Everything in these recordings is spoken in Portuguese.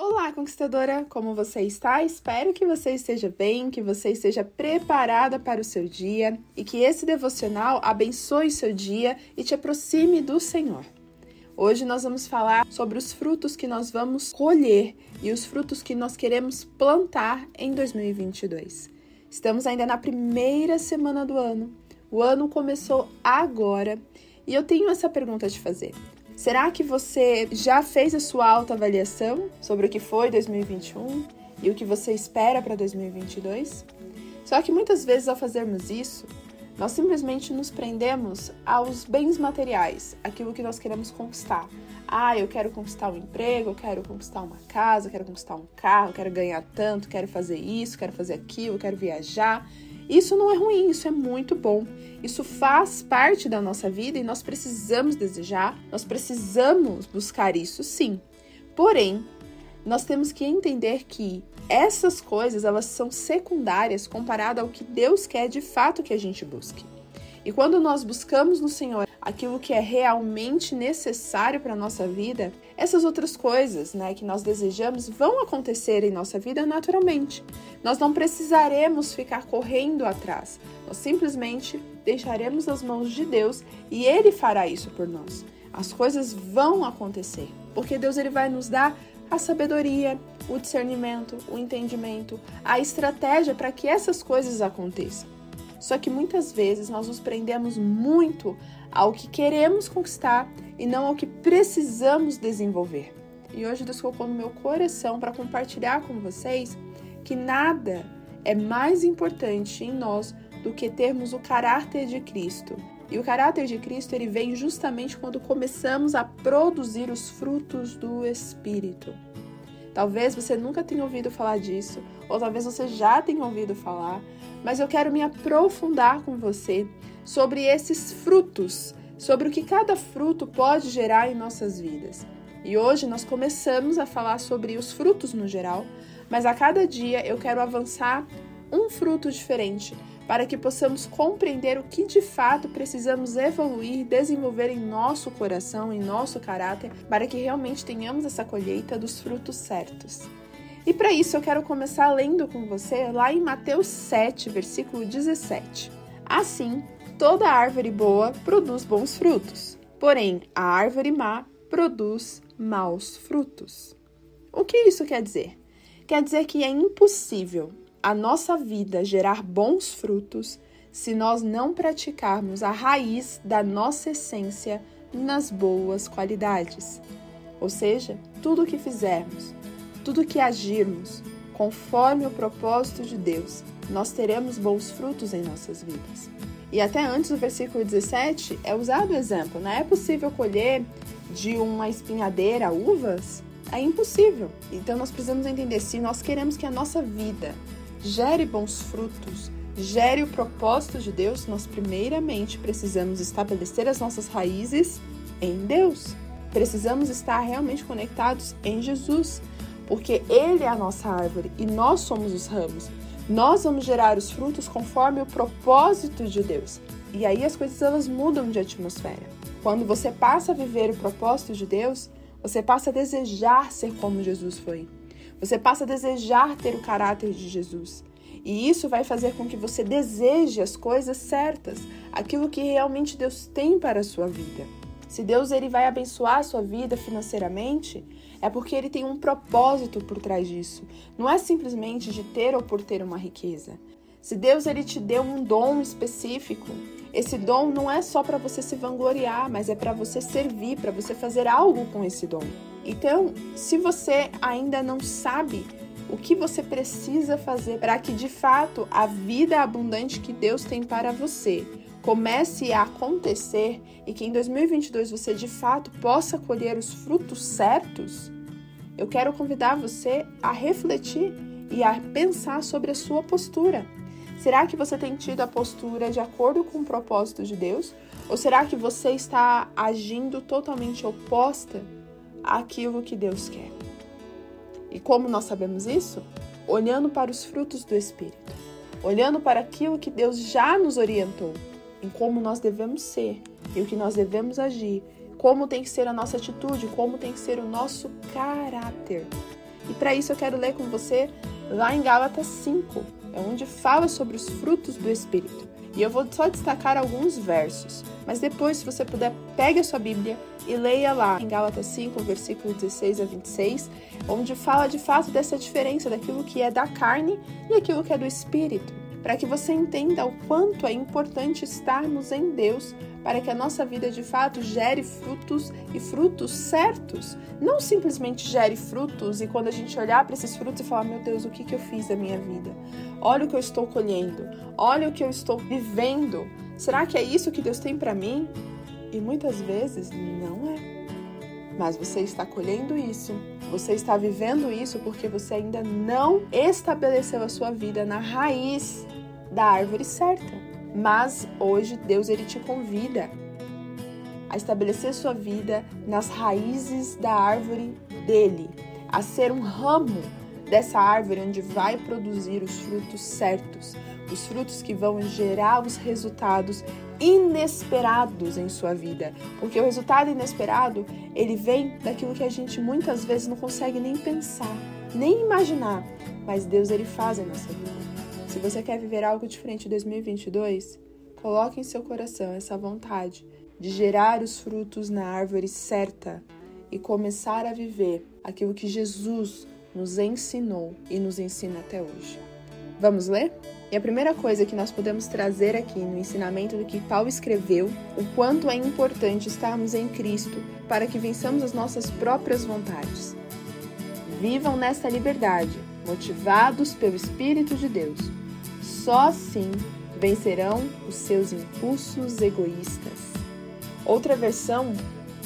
Olá, conquistadora! Como você está? Espero que você esteja bem, que você esteja preparada para o seu dia e que esse devocional abençoe seu dia e te aproxime do Senhor. Hoje nós vamos falar sobre os frutos que nós vamos colher e os frutos que nós queremos plantar em 2022. Estamos ainda na primeira semana do ano. O ano começou agora e eu tenho essa pergunta a te fazer. Será que você já fez a sua autoavaliação sobre o que foi 2021 e o que você espera para 2022? Só que muitas vezes ao fazermos isso, nós simplesmente nos prendemos aos bens materiais, aquilo que nós queremos conquistar. Ah, eu quero conquistar um emprego, eu quero conquistar uma casa, eu quero conquistar um carro, eu quero ganhar tanto, quero fazer isso, quero fazer aquilo, quero viajar. Isso não é ruim, isso é muito bom. Isso faz parte da nossa vida e nós precisamos desejar, nós precisamos buscar isso sim. Porém, nós temos que entender que essas coisas elas são secundárias comparado ao que Deus quer de fato que a gente busque. E quando nós buscamos no Senhor aquilo que é realmente necessário para a nossa vida, essas outras coisas né, que nós desejamos vão acontecer em nossa vida naturalmente. Nós não precisaremos ficar correndo atrás, nós simplesmente deixaremos nas mãos de Deus e Ele fará isso por nós. As coisas vão acontecer, porque Deus ele vai nos dar a sabedoria, o discernimento, o entendimento, a estratégia para que essas coisas aconteçam. Só que muitas vezes nós nos prendemos muito ao que queremos conquistar e não ao que precisamos desenvolver. E hoje Deus colocou no meu coração para compartilhar com vocês que nada é mais importante em nós do que termos o caráter de Cristo. E o caráter de Cristo ele vem justamente quando começamos a produzir os frutos do Espírito. Talvez você nunca tenha ouvido falar disso, ou talvez você já tenha ouvido falar, mas eu quero me aprofundar com você sobre esses frutos, sobre o que cada fruto pode gerar em nossas vidas. E hoje nós começamos a falar sobre os frutos no geral, mas a cada dia eu quero avançar um fruto diferente para que possamos compreender o que de fato precisamos evoluir, desenvolver em nosso coração, em nosso caráter, para que realmente tenhamos essa colheita dos frutos certos. E para isso eu quero começar lendo com você lá em Mateus 7, versículo 17. Assim, toda árvore boa produz bons frutos, porém a árvore má produz maus frutos. O que isso quer dizer? Quer dizer que é impossível a nossa vida gerar bons frutos se nós não praticarmos a raiz da nossa essência nas boas qualidades. Ou seja, tudo o que fizermos, tudo que agirmos conforme o propósito de Deus, nós teremos bons frutos em nossas vidas. E até antes do versículo 17 é usado o exemplo, não né? é possível colher de uma espinhadeira uvas? É impossível. Então nós precisamos entender se nós queremos que a nossa vida gere bons frutos, gere o propósito de Deus, nós primeiramente precisamos estabelecer as nossas raízes em Deus. Precisamos estar realmente conectados em Jesus, porque Ele é a nossa árvore e nós somos os ramos. Nós vamos gerar os frutos conforme o propósito de Deus. E aí as coisas elas mudam de atmosfera. Quando você passa a viver o propósito de Deus, você passa a desejar ser como Jesus foi. Você passa a desejar ter o caráter de Jesus. E isso vai fazer com que você deseje as coisas certas, aquilo que realmente Deus tem para a sua vida. Se Deus ele vai abençoar a sua vida financeiramente, é porque ele tem um propósito por trás disso. Não é simplesmente de ter ou por ter uma riqueza. Se Deus ele te deu um dom específico, esse dom não é só para você se vangloriar, mas é para você servir, para você fazer algo com esse dom. Então, se você ainda não sabe o que você precisa fazer para que de fato a vida abundante que Deus tem para você comece a acontecer e que em 2022 você de fato possa colher os frutos certos, eu quero convidar você a refletir e a pensar sobre a sua postura. Será que você tem tido a postura de acordo com o propósito de Deus? Ou será que você está agindo totalmente oposta aquilo que Deus quer. E como nós sabemos isso? Olhando para os frutos do Espírito, olhando para aquilo que Deus já nos orientou, em como nós devemos ser e o que nós devemos agir, como tem que ser a nossa atitude, como tem que ser o nosso caráter. E para isso eu quero ler com você lá em Gálatas 5, é onde fala sobre os frutos do Espírito. E eu vou só destacar alguns versos, mas depois, se você puder, pegue a sua Bíblia e leia lá em Gálatas 5, versículo 16 a 26, onde fala de fato dessa diferença daquilo que é da carne e aquilo que é do Espírito, para que você entenda o quanto é importante estarmos em Deus para que a nossa vida de fato gere frutos e frutos certos. Não simplesmente gere frutos e quando a gente olhar para esses frutos e falar: meu Deus, o que, que eu fiz da minha vida? Olha o que eu estou colhendo, olha o que eu estou vivendo. Será que é isso que Deus tem para mim? E muitas vezes não é. Mas você está colhendo isso, você está vivendo isso porque você ainda não estabeleceu a sua vida na raiz da árvore certa. Mas hoje Deus ele te convida a estabelecer sua vida nas raízes da árvore dele, a ser um ramo dessa árvore onde vai produzir os frutos certos, os frutos que vão gerar os resultados inesperados em sua vida, porque o resultado inesperado, ele vem daquilo que a gente muitas vezes não consegue nem pensar, nem imaginar, mas Deus ele faz em nossa vida. Se você quer viver algo diferente em 2022, coloque em seu coração essa vontade de gerar os frutos na árvore certa e começar a viver aquilo que Jesus nos ensinou e nos ensina até hoje. Vamos ler? E a primeira coisa que nós podemos trazer aqui no ensinamento do que Paulo escreveu, o quanto é importante estarmos em Cristo para que vençamos as nossas próprias vontades. Vivam nesta liberdade, motivados pelo Espírito de Deus. Só assim vencerão os seus impulsos egoístas. Outra versão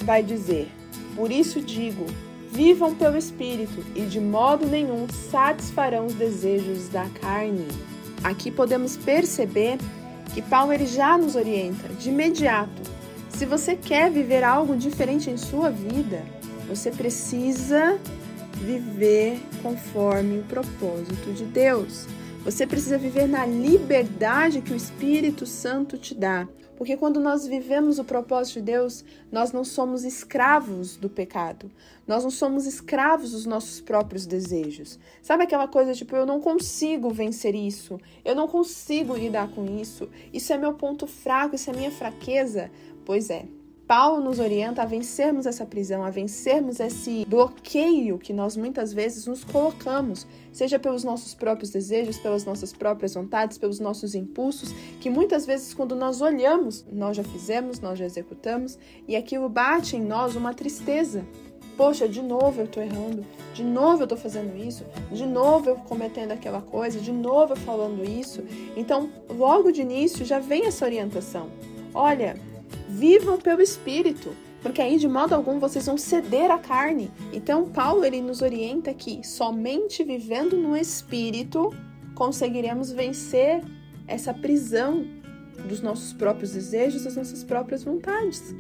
vai dizer: Por isso digo, vivam pelo Espírito e de modo nenhum satisfarão os desejos da carne. Aqui podemos perceber que Paulo ele já nos orienta de imediato. Se você quer viver algo diferente em sua vida, você precisa viver conforme o propósito de Deus. Você precisa viver na liberdade que o Espírito Santo te dá. Porque quando nós vivemos o propósito de Deus, nós não somos escravos do pecado. Nós não somos escravos dos nossos próprios desejos. Sabe aquela coisa tipo, eu não consigo vencer isso, eu não consigo lidar com isso, isso é meu ponto fraco, isso é minha fraqueza? Pois é, Paulo nos orienta a vencermos essa prisão, a vencermos esse bloqueio que nós muitas vezes nos colocamos, seja pelos nossos próprios desejos, pelas nossas próprias vontades, pelos nossos impulsos, que muitas vezes quando nós olhamos, nós já fizemos, nós já executamos, e aquilo bate em nós uma tristeza. Poxa, de novo eu tô errando, de novo eu tô fazendo isso, de novo eu cometendo aquela coisa, de novo eu falando isso. Então, logo de início já vem essa orientação. Olha, Vivam pelo Espírito, porque aí de modo algum vocês vão ceder à carne. Então Paulo ele nos orienta que somente vivendo no Espírito conseguiremos vencer essa prisão dos nossos próprios desejos, das nossas próprias vontades.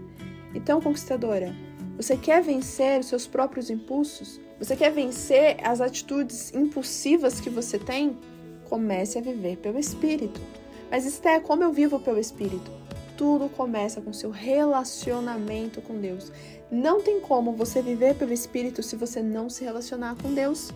Então, conquistadora, você quer vencer os seus próprios impulsos? Você quer vencer as atitudes impulsivas que você tem? Comece a viver pelo Espírito. Mas, Esté, como eu vivo pelo Espírito? Tudo começa com seu relacionamento com Deus. Não tem como você viver pelo Espírito se você não se relacionar com Deus.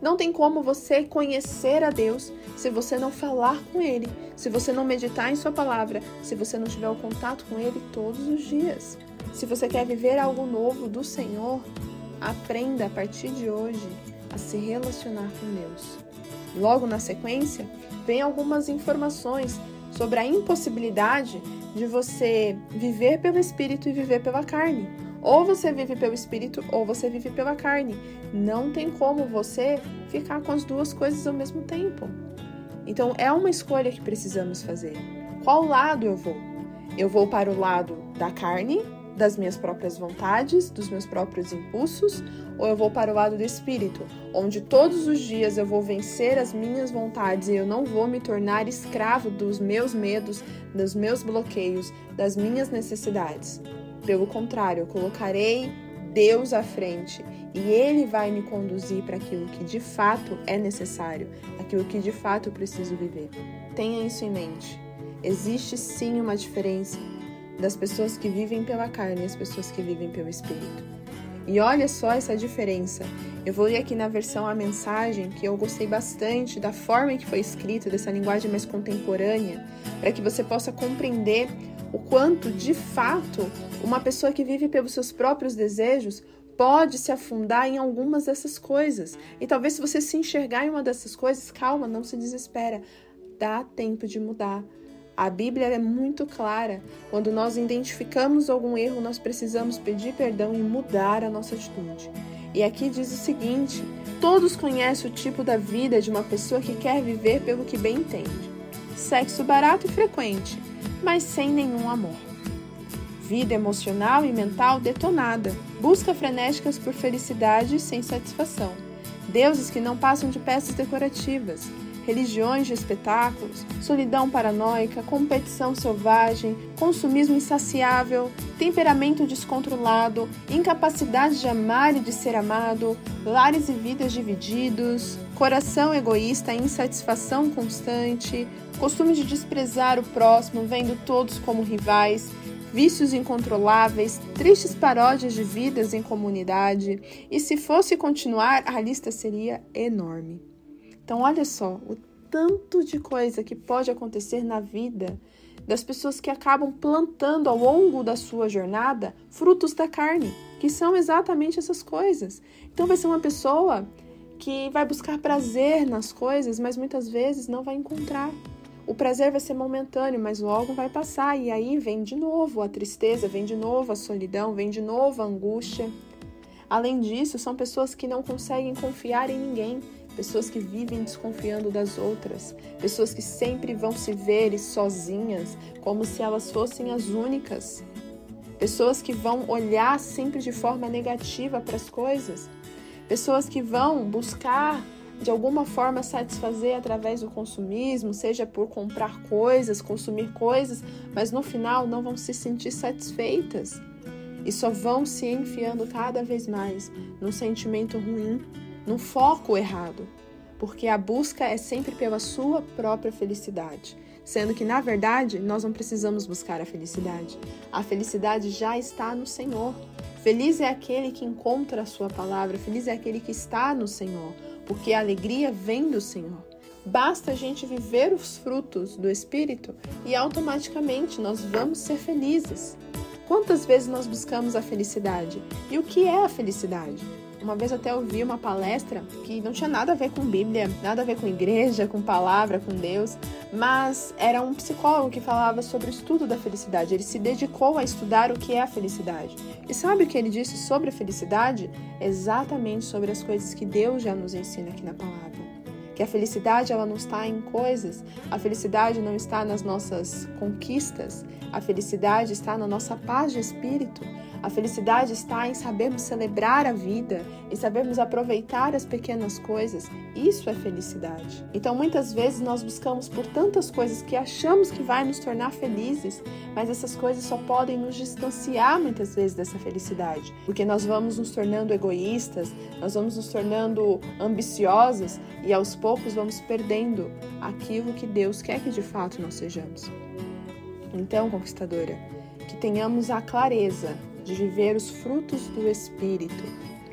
Não tem como você conhecer a Deus se você não falar com Ele, se você não meditar em Sua palavra, se você não tiver o contato com Ele todos os dias. Se você quer viver algo novo do Senhor, aprenda a partir de hoje a se relacionar com Deus. Logo na sequência, vem algumas informações sobre a impossibilidade de você viver pelo espírito e viver pela carne. Ou você vive pelo espírito ou você vive pela carne. Não tem como você ficar com as duas coisas ao mesmo tempo. Então é uma escolha que precisamos fazer. Qual lado eu vou? Eu vou para o lado da carne das minhas próprias vontades, dos meus próprios impulsos, ou eu vou para o lado do espírito, onde todos os dias eu vou vencer as minhas vontades e eu não vou me tornar escravo dos meus medos, dos meus bloqueios, das minhas necessidades. Pelo contrário, eu colocarei Deus à frente e Ele vai me conduzir para aquilo que de fato é necessário, aquilo que de fato eu preciso viver. Tenha isso em mente. Existe sim uma diferença das pessoas que vivem pela carne e as pessoas que vivem pelo Espírito. E olha só essa diferença Eu vou ler aqui na versão a mensagem que eu gostei bastante da forma em que foi escrita, dessa linguagem mais contemporânea, para que você possa compreender o quanto, de fato, uma pessoa que vive pelos seus próprios desejos pode se afundar em algumas dessas coisas. E talvez se você se enxergar em uma dessas coisas, calma, não se desespera. Dá tempo de mudar. A Bíblia é muito clara. Quando nós identificamos algum erro, nós precisamos pedir perdão e mudar a nossa atitude. E aqui diz o seguinte: todos conhecem o tipo da vida de uma pessoa que quer viver pelo que bem entende. Sexo barato e frequente, mas sem nenhum amor. Vida emocional e mental detonada. Busca frenéticas por felicidade sem satisfação. Deuses que não passam de peças decorativas religiões de espetáculos, solidão paranoica, competição selvagem, consumismo insaciável, temperamento descontrolado, incapacidade de amar e de ser amado, lares e vidas divididos, coração egoísta, insatisfação constante, costume de desprezar o próximo, vendo todos como rivais, vícios incontroláveis, tristes paródias de vidas em comunidade, e se fosse continuar, a lista seria enorme. Então, olha só o tanto de coisa que pode acontecer na vida das pessoas que acabam plantando ao longo da sua jornada frutos da carne, que são exatamente essas coisas. Então, vai ser uma pessoa que vai buscar prazer nas coisas, mas muitas vezes não vai encontrar. O prazer vai ser momentâneo, mas logo vai passar, e aí vem de novo a tristeza, vem de novo a solidão, vem de novo a angústia. Além disso, são pessoas que não conseguem confiar em ninguém, pessoas que vivem desconfiando das outras, pessoas que sempre vão se ver sozinhas, como se elas fossem as únicas, pessoas que vão olhar sempre de forma negativa para as coisas, pessoas que vão buscar de alguma forma satisfazer através do consumismo, seja por comprar coisas, consumir coisas, mas no final não vão se sentir satisfeitas. E só vão se enfiando cada vez mais num sentimento ruim no foco errado, porque a busca é sempre pela sua própria felicidade, sendo que na verdade nós não precisamos buscar a felicidade. A felicidade já está no Senhor. Feliz é aquele que encontra a sua palavra, feliz é aquele que está no Senhor, porque a alegria vem do Senhor. Basta a gente viver os frutos do Espírito e automaticamente nós vamos ser felizes. Quantas vezes nós buscamos a felicidade? E o que é a felicidade? Uma vez até ouvi uma palestra que não tinha nada a ver com Bíblia, nada a ver com igreja, com palavra, com Deus, mas era um psicólogo que falava sobre o estudo da felicidade. Ele se dedicou a estudar o que é a felicidade. E sabe o que ele disse sobre a felicidade? Exatamente sobre as coisas que Deus já nos ensina aqui na palavra que a felicidade ela não está em coisas, a felicidade não está nas nossas conquistas, a felicidade está na nossa paz de espírito, a felicidade está em sabermos celebrar a vida, em sabermos aproveitar as pequenas coisas. Isso é felicidade. Então, muitas vezes nós buscamos por tantas coisas que achamos que vai nos tornar felizes, mas essas coisas só podem nos distanciar muitas vezes dessa felicidade, porque nós vamos nos tornando egoístas, nós vamos nos tornando ambiciosos e aos poucos vamos perdendo aquilo que Deus quer que de fato nós sejamos. Então, conquistadora, que tenhamos a clareza de viver os frutos do Espírito.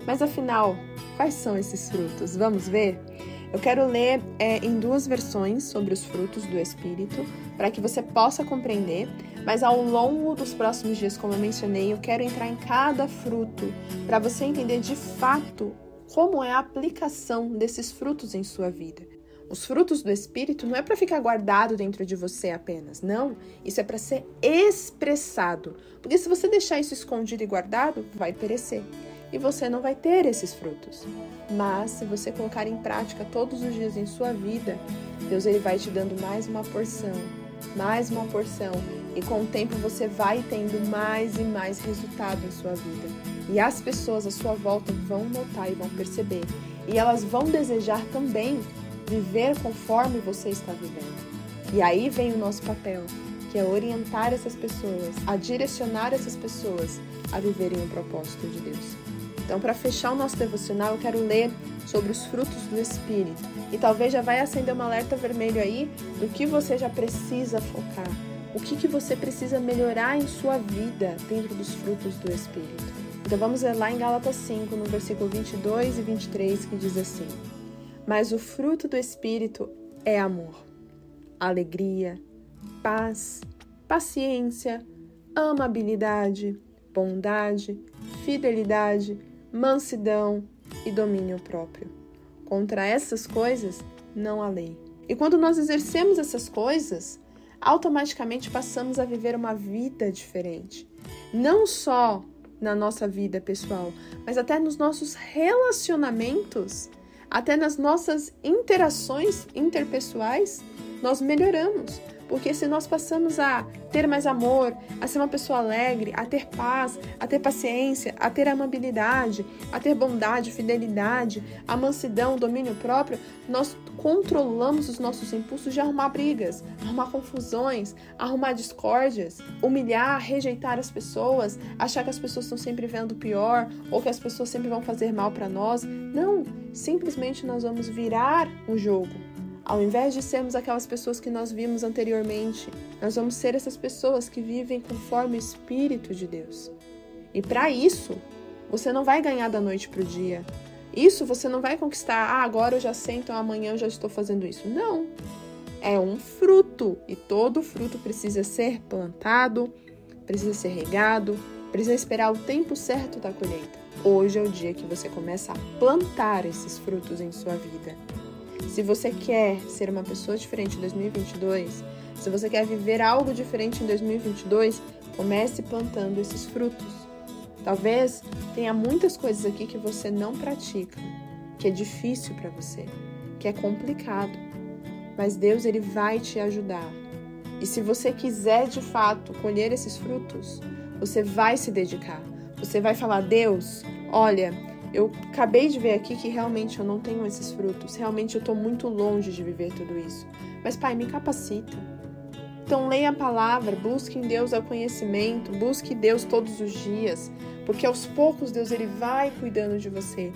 Mas afinal, quais são esses frutos? Vamos ver? Eu quero ler é, em duas versões sobre os frutos do Espírito, para que você possa compreender, mas ao longo dos próximos dias, como eu mencionei, eu quero entrar em cada fruto, para você entender de fato como é a aplicação desses frutos em sua vida. Os frutos do Espírito não é para ficar guardado dentro de você apenas, não. Isso é para ser expressado. Porque se você deixar isso escondido e guardado, vai perecer. E você não vai ter esses frutos. Mas se você colocar em prática todos os dias em sua vida, Deus ele vai te dando mais uma porção, mais uma porção. E com o tempo você vai tendo mais e mais resultado em sua vida. E as pessoas à sua volta vão notar e vão perceber. E elas vão desejar também viver conforme você está vivendo. E aí vem o nosso papel, que é orientar essas pessoas, a direcionar essas pessoas a viverem o propósito de Deus. Então, para fechar o nosso devocional, eu quero ler sobre os frutos do Espírito. E talvez já vai acender um alerta vermelho aí do que você já precisa focar. O que, que você precisa melhorar em sua vida dentro dos frutos do Espírito. Então vamos lá em Gálatas 5, no versículo 22 e 23, que diz assim: Mas o fruto do Espírito é amor, alegria, paz, paciência, amabilidade, bondade, fidelidade, mansidão e domínio próprio. Contra essas coisas não há lei. E quando nós exercemos essas coisas, automaticamente passamos a viver uma vida diferente. Não só na nossa vida pessoal, mas até nos nossos relacionamentos, até nas nossas interações interpessoais, nós melhoramos. Porque se nós passamos a ter mais amor, a ser uma pessoa alegre, a ter paz, a ter paciência, a ter amabilidade, a ter bondade, fidelidade, a mansidão, domínio próprio, nós controlamos os nossos impulsos de arrumar brigas, arrumar confusões, arrumar discórdias, humilhar, rejeitar as pessoas, achar que as pessoas estão sempre vendo pior ou que as pessoas sempre vão fazer mal para nós. Não, simplesmente nós vamos virar o jogo ao invés de sermos aquelas pessoas que nós vimos anteriormente, nós vamos ser essas pessoas que vivem conforme o Espírito de Deus. E para isso, você não vai ganhar da noite para o dia. Isso você não vai conquistar, ah, agora eu já sei, então amanhã eu já estou fazendo isso. Não. É um fruto e todo fruto precisa ser plantado, precisa ser regado, precisa esperar o tempo certo da colheita. Hoje é o dia que você começa a plantar esses frutos em sua vida. Se você quer ser uma pessoa diferente em 2022, se você quer viver algo diferente em 2022, comece plantando esses frutos. Talvez tenha muitas coisas aqui que você não pratica, que é difícil para você, que é complicado. Mas Deus ele vai te ajudar. E se você quiser de fato colher esses frutos, você vai se dedicar. Você vai falar: "Deus, olha, eu acabei de ver aqui que realmente eu não tenho esses frutos, realmente eu estou muito longe de viver tudo isso. Mas, Pai, me capacita. Então, leia a palavra, busque em Deus o conhecimento, busque Deus todos os dias, porque aos poucos Deus ele vai cuidando de você.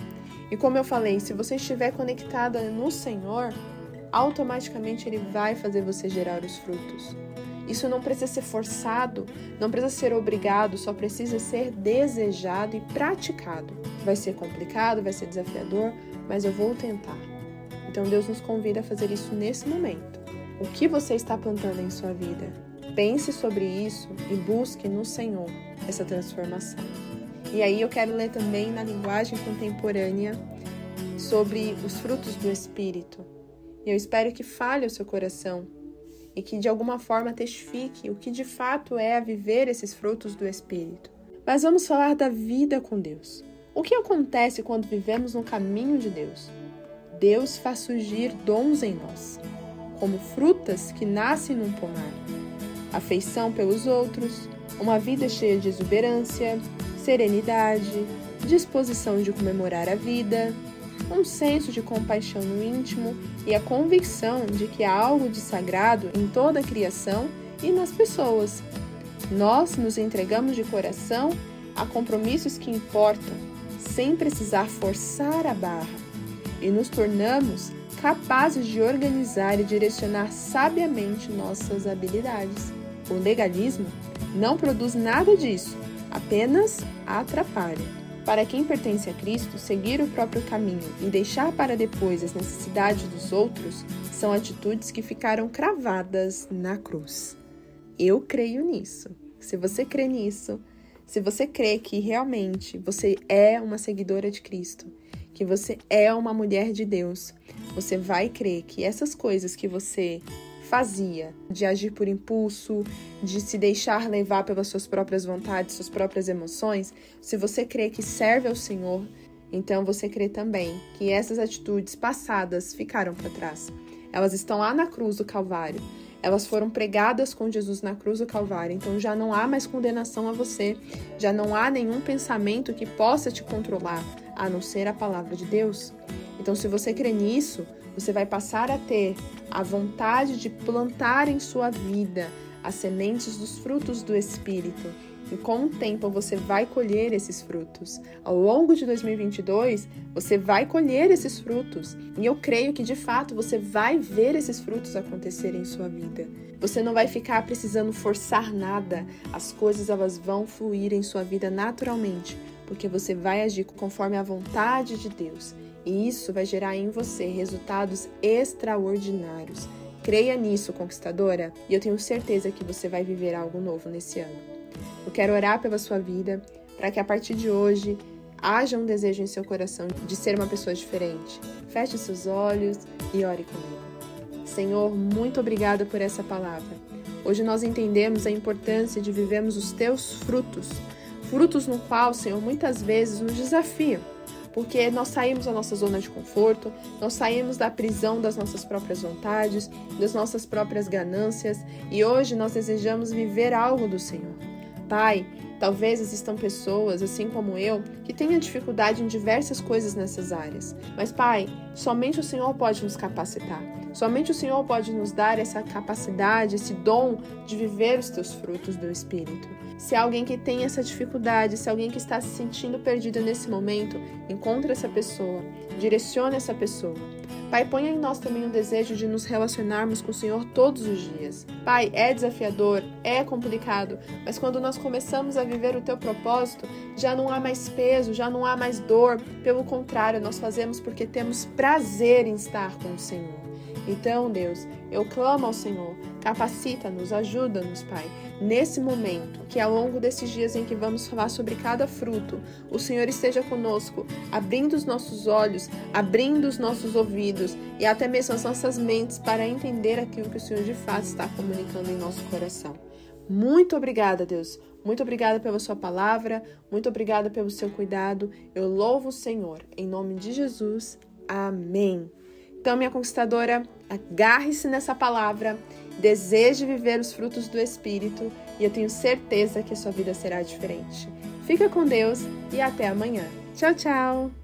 E como eu falei, se você estiver conectada no Senhor, automaticamente ele vai fazer você gerar os frutos. Isso não precisa ser forçado, não precisa ser obrigado, só precisa ser desejado e praticado. Vai ser complicado, vai ser desafiador, mas eu vou tentar. Então Deus nos convida a fazer isso nesse momento. O que você está plantando em sua vida? Pense sobre isso e busque no Senhor essa transformação. E aí eu quero ler também na linguagem contemporânea sobre os frutos do Espírito. E eu espero que fale o seu coração e que de alguma forma testifique o que de fato é a viver esses frutos do Espírito. Mas vamos falar da vida com Deus. O que acontece quando vivemos no caminho de Deus? Deus faz surgir dons em nós, como frutas que nascem num pomar. Afeição pelos outros, uma vida cheia de exuberância, serenidade, disposição de comemorar a vida, um senso de compaixão no íntimo e a convicção de que há algo de sagrado em toda a criação e nas pessoas. Nós nos entregamos de coração a compromissos que importam, sem precisar forçar a barra, e nos tornamos capazes de organizar e direcionar sabiamente nossas habilidades. O legalismo não produz nada disso, apenas atrapalha. Para quem pertence a Cristo, seguir o próprio caminho e deixar para depois as necessidades dos outros são atitudes que ficaram cravadas na cruz. Eu creio nisso. Se você crê nisso, se você crê que realmente você é uma seguidora de Cristo, que você é uma mulher de Deus, você vai crer que essas coisas que você fazia, de agir por impulso, de se deixar levar pelas suas próprias vontades, suas próprias emoções, se você crê que serve ao Senhor, então você crê também que essas atitudes passadas ficaram para trás. Elas estão lá na cruz do Calvário. Elas foram pregadas com Jesus na cruz do Calvário. Então já não há mais condenação a você, já não há nenhum pensamento que possa te controlar, a não ser a palavra de Deus. Então, se você crê nisso, você vai passar a ter a vontade de plantar em sua vida as sementes dos frutos do Espírito. E com o tempo você vai colher esses frutos. Ao longo de 2022, você vai colher esses frutos. E eu creio que de fato você vai ver esses frutos acontecerem em sua vida. Você não vai ficar precisando forçar nada. As coisas elas vão fluir em sua vida naturalmente porque você vai agir conforme a vontade de Deus. E isso vai gerar em você resultados extraordinários. Creia nisso, conquistadora, e eu tenho certeza que você vai viver algo novo nesse ano. Eu quero orar pela sua vida, para que a partir de hoje haja um desejo em seu coração de ser uma pessoa diferente. Feche seus olhos e ore comigo. Senhor, muito obrigada por essa palavra. Hoje nós entendemos a importância de vivermos os teus frutos, frutos no qual, Senhor, muitas vezes nos desafiam porque nós saímos da nossa zona de conforto, nós saímos da prisão das nossas próprias vontades, das nossas próprias ganâncias e hoje nós desejamos viver algo do Senhor. Pai, talvez existam pessoas, assim como eu, que tenham dificuldade em diversas coisas nessas áreas. Mas, Pai, somente o Senhor pode nos capacitar. Somente o Senhor pode nos dar essa capacidade, esse dom de viver os teus frutos do Espírito. Se alguém que tem essa dificuldade, se alguém que está se sentindo perdido nesse momento, encontre essa pessoa, direcione essa pessoa. Pai, ponha em nós também o desejo de nos relacionarmos com o Senhor todos os dias. Pai, é desafiador, é complicado, mas quando nós começamos a viver o teu propósito, já não há mais peso, já não há mais dor. Pelo contrário, nós fazemos porque temos prazer em estar com o Senhor. Então, Deus, eu clamo ao Senhor, capacita-nos, ajuda-nos, Pai, nesse momento, que ao longo desses dias em que vamos falar sobre cada fruto, o Senhor esteja conosco, abrindo os nossos olhos, abrindo os nossos ouvidos e até mesmo as nossas mentes para entender aquilo que o Senhor de fato está comunicando em nosso coração. Muito obrigada, Deus. Muito obrigada pela sua palavra, muito obrigada pelo seu cuidado. Eu louvo o Senhor. Em nome de Jesus. Amém. Então, minha conquistadora, agarre-se nessa palavra, deseje viver os frutos do Espírito e eu tenho certeza que a sua vida será diferente. Fica com Deus e até amanhã. Tchau, tchau!